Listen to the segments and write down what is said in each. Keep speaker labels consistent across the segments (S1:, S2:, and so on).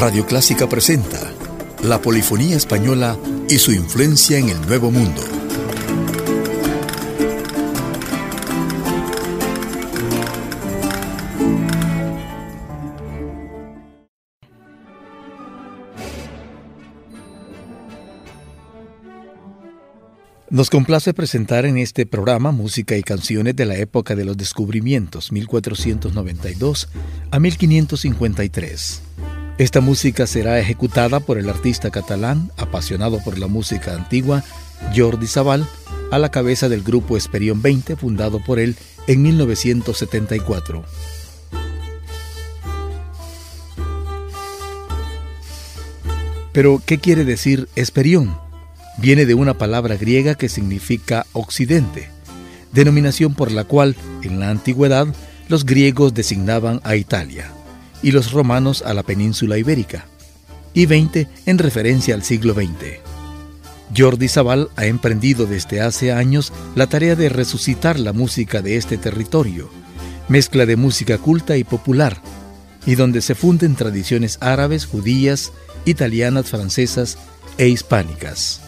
S1: Radio Clásica presenta la polifonía española y su influencia en el Nuevo Mundo. Nos complace presentar en este programa música y canciones de la época de los descubrimientos 1492 a 1553. Esta música será ejecutada por el artista catalán, apasionado por la música antigua, Jordi Sabal, a la cabeza del grupo Esperión 20, fundado por él en 1974. Pero, ¿qué quiere decir Esperión? Viene de una palabra griega que significa occidente, denominación por la cual, en la antigüedad, los griegos designaban a Italia y los romanos a la península ibérica, y 20 en referencia al siglo XX. Jordi Sabal ha emprendido desde hace años la tarea de resucitar la música de este territorio, mezcla de música culta y popular, y donde se funden tradiciones árabes, judías, italianas, francesas e hispánicas.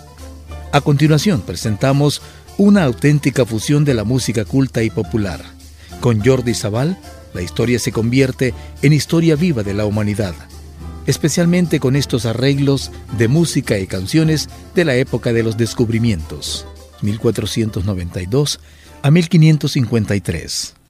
S1: A continuación presentamos una auténtica fusión de la música culta y popular, con Jordi Sabal la historia se convierte en historia viva de la humanidad, especialmente con estos arreglos de música y canciones de la época de los descubrimientos, 1492 a 1553.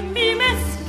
S2: to me, miss.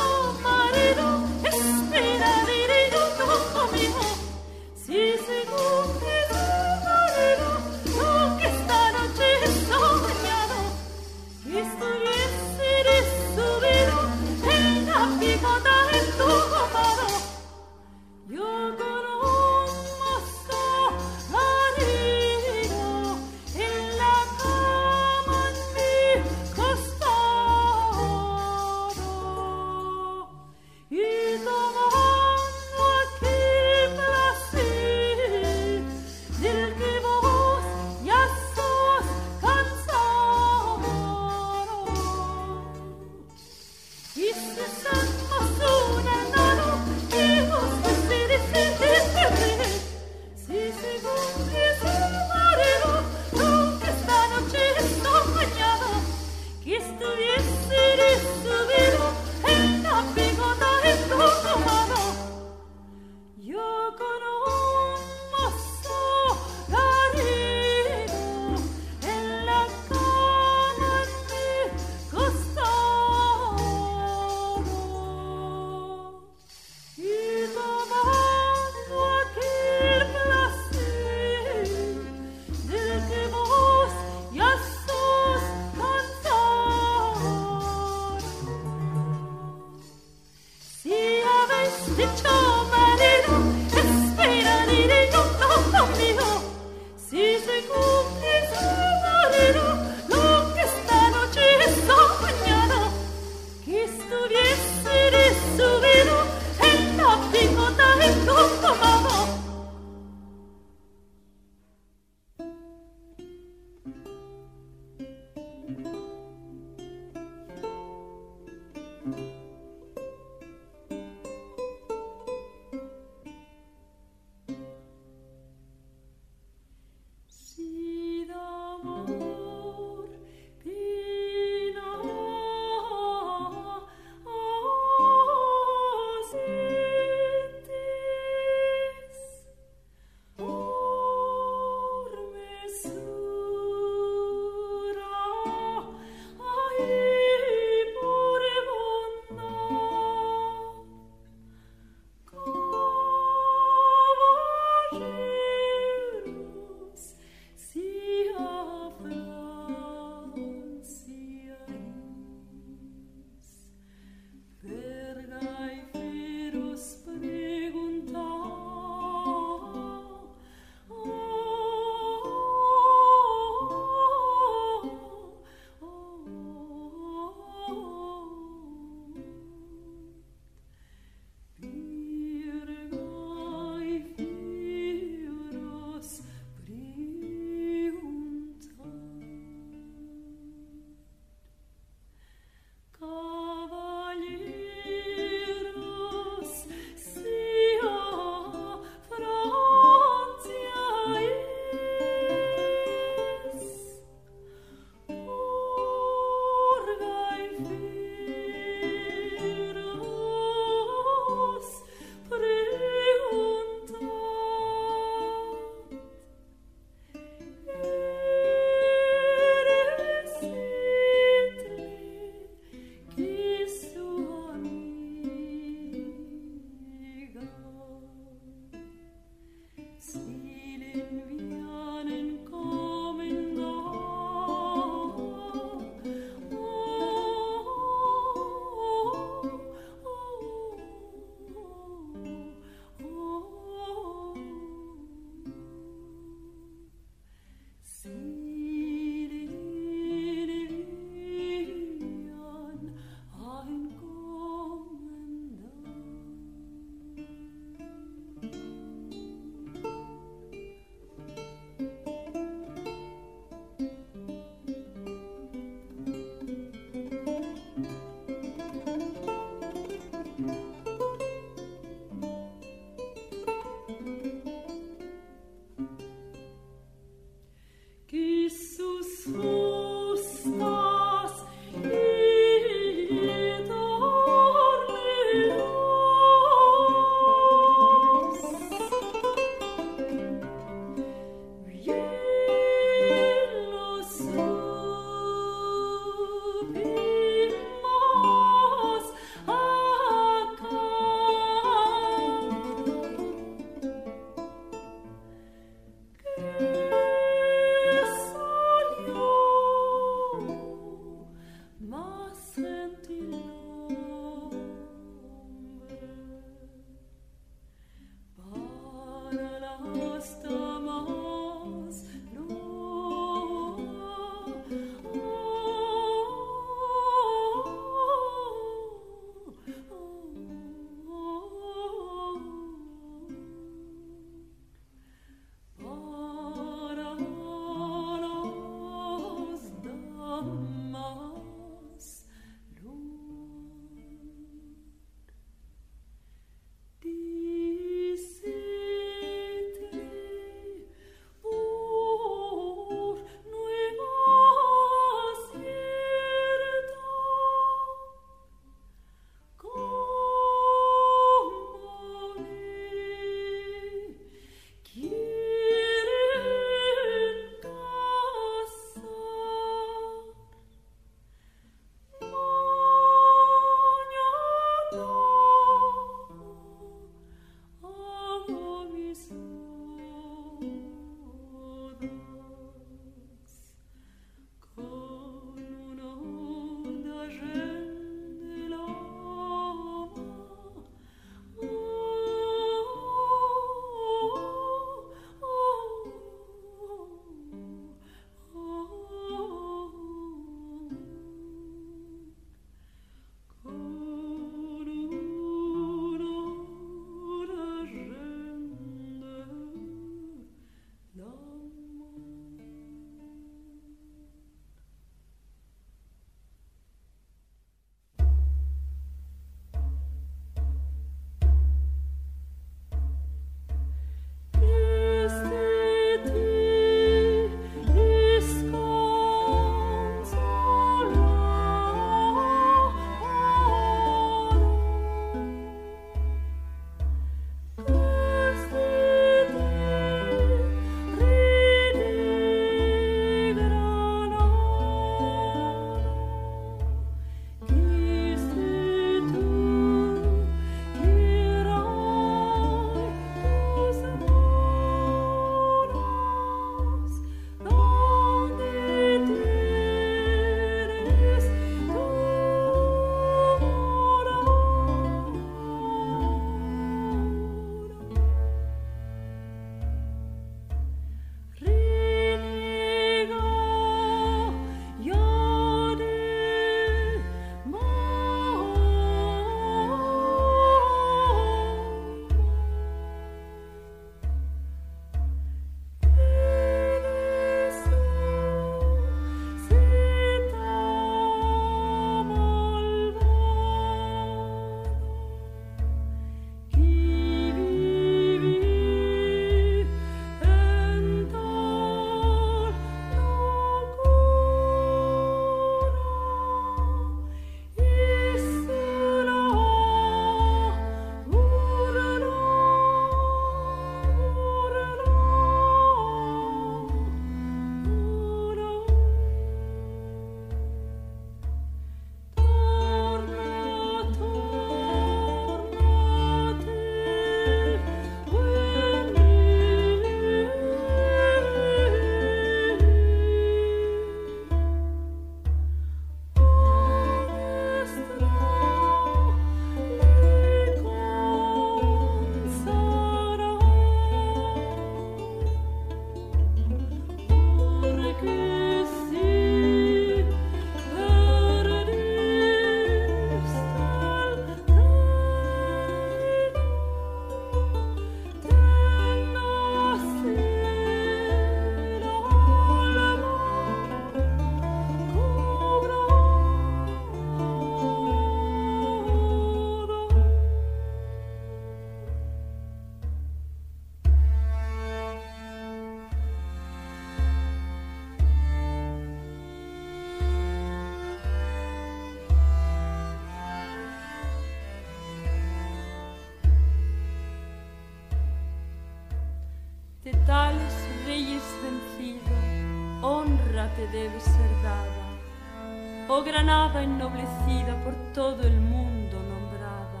S2: Honra te debe ser dada. Oh Granada ennoblecida por todo el mundo nombrada.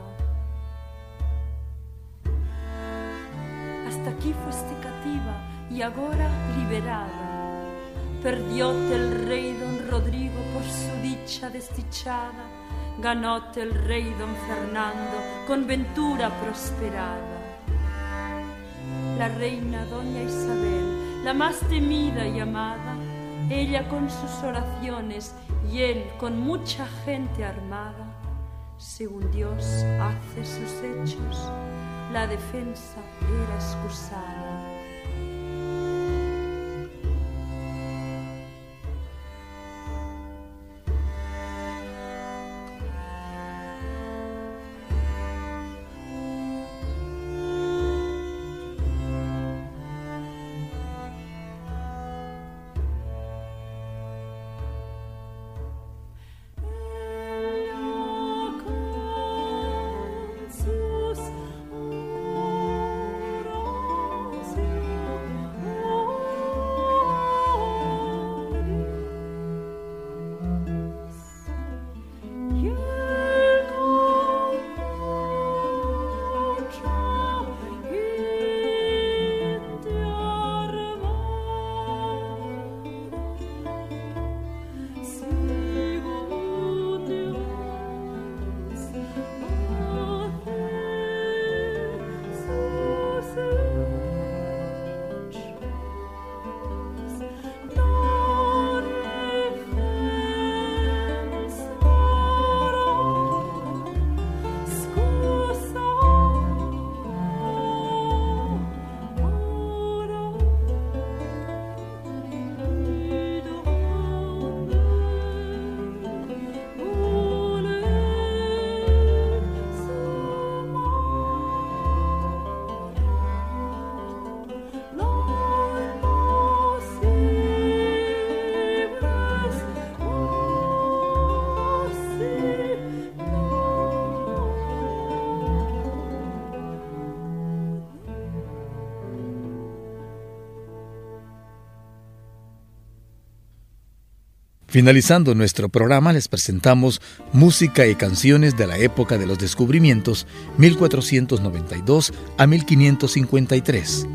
S2: Hasta aquí fuiste cativa y ahora liberada. Perdióte el rey don Rodrigo por su dicha desdichada. Ganóte el rey don Fernando con ventura prosperada la reina doña Isabel, la más temida y amada, ella con sus oraciones y él con mucha gente armada, según Dios hace sus hechos, la defensa era excusada.
S1: Finalizando nuestro programa les presentamos música y canciones de la época de los descubrimientos 1492 a 1553,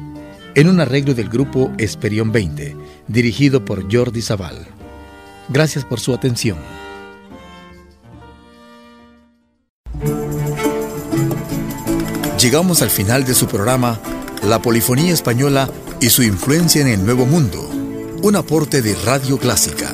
S1: en un arreglo del grupo Esperión 20, dirigido por Jordi Zaval. Gracias por su atención. Llegamos al final de su programa La Polifonía Española y su influencia en el Nuevo Mundo, un aporte de Radio
S3: Clásica.